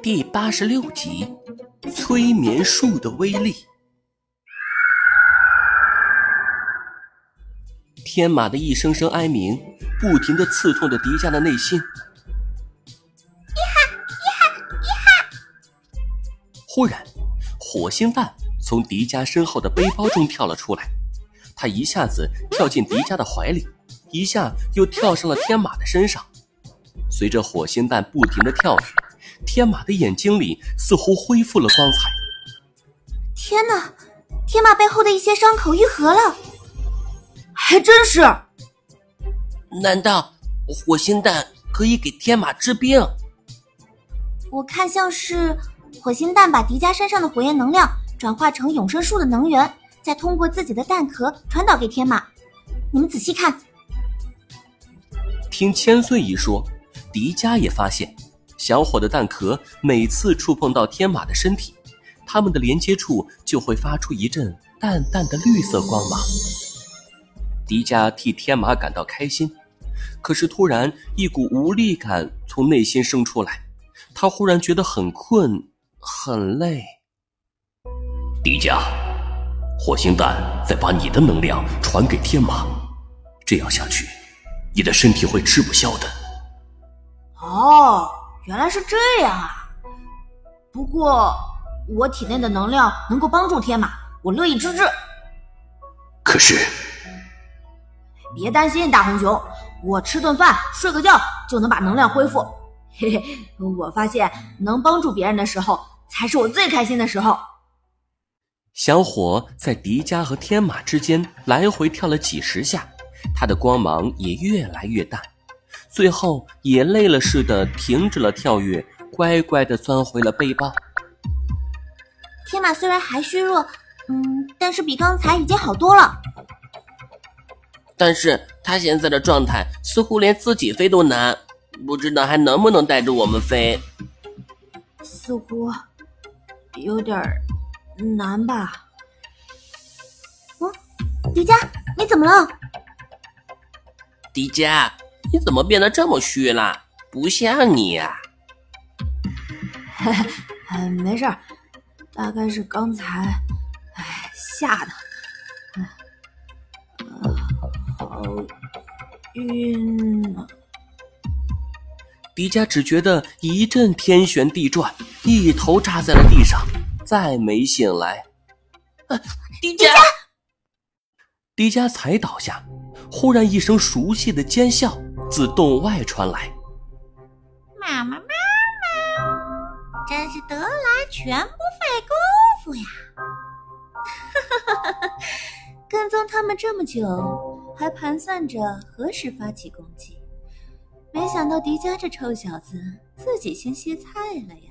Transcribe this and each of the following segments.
第八十六集：催眠术的威力。天马的一声声哀鸣，不停的刺痛着迪迦的内心。一哈一哈一哈！忽然，火星蛋从迪迦身后的背包中跳了出来，他一下子跳进迪迦的怀里，一下又跳上了天马的身上。随着火星蛋不停的跳跃，天马的眼睛里似乎恢复了光彩。天哪，天马背后的一些伤口愈合了，还真是。难道火星蛋可以给天马治病？我看像是火星蛋把迪迦身上的火焰能量转化成永生树的能源，再通过自己的蛋壳传导给天马。你们仔细看，听千岁一说。迪迦也发现，小火的蛋壳每次触碰到天马的身体，它们的连接处就会发出一阵淡淡的绿色光芒。迪迦替天马感到开心，可是突然一股无力感从内心生出来，他忽然觉得很困，很累。迪迦，火星蛋在把你的能量传给天马，这样下去，你的身体会吃不消的。哦，原来是这样啊！不过我体内的能量能够帮助天马，我乐意之至。可是，别担心，大红熊，我吃顿饭、睡个觉就能把能量恢复。嘿嘿，我发现能帮助别人的时候，才是我最开心的时候。小火在迪迦和天马之间来回跳了几十下，它的光芒也越来越淡。最后也累了似的停止了跳跃，乖乖的钻回了背包。天马虽然还虚弱，嗯，但是比刚才已经好多了。但是他现在的状态似乎连自己飞都难，不知道还能不能带着我们飞。似乎有点难吧？嗯，迪迦，你怎么了？迪迦。你怎么变得这么虚了？不像你呀！嘿嘿，没事儿，大概是刚才，哎，吓的，好晕啊！迪迦只觉得一阵天旋地转，一头扎在了地上，再没醒来。迪迦，迪迦才倒下，忽然一声熟悉的尖笑。自洞外传来，妈妈，妈妈，真是得来全不费工夫呀！哈哈哈哈哈！跟踪他们这么久，还盘算着何时发起攻击，没想到迪迦这臭小子自己先歇菜了呀！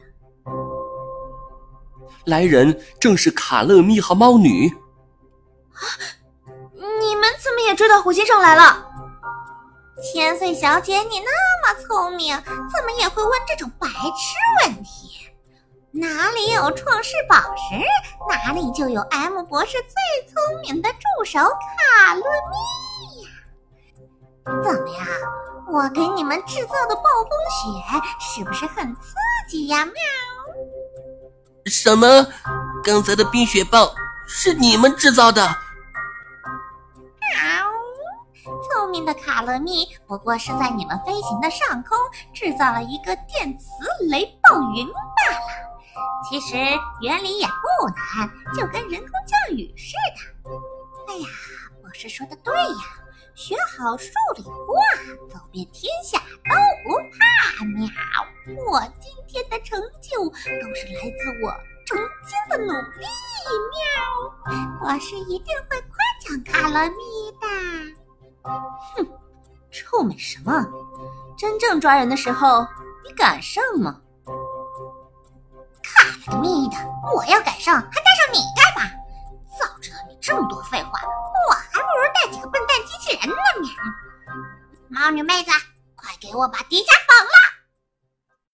来人正是卡乐咪和猫女。啊！你们怎么也追到火星上来了？千岁小姐，你那么聪明，怎么也会问这种白痴问题？哪里有创世宝石，哪里就有 M 博士最聪明的助手卡乐蜜呀！怎么样，我给你们制造的暴风雪是不是很刺激呀？喵！什么？刚才的冰雪暴是你们制造的？明的卡乐蜜不过是在你们飞行的上空制造了一个电磁雷暴云罢了。其实原理也不难，就跟人工降雨似的。哎呀，博士说的对呀，学好数理化，走遍天下都不怕。喵！我今天的成就都是来自我曾经的努力。喵！博士一定会夸奖卡乐蜜的。哼，臭美什么？真正抓人的时候，你敢上吗？卡了个咪的！我要敢上，还带上你干嘛？早知道你这么多废话，我还不如带几个笨蛋机器人呢！喵！猫女妹子，快给我把迪迦绑了！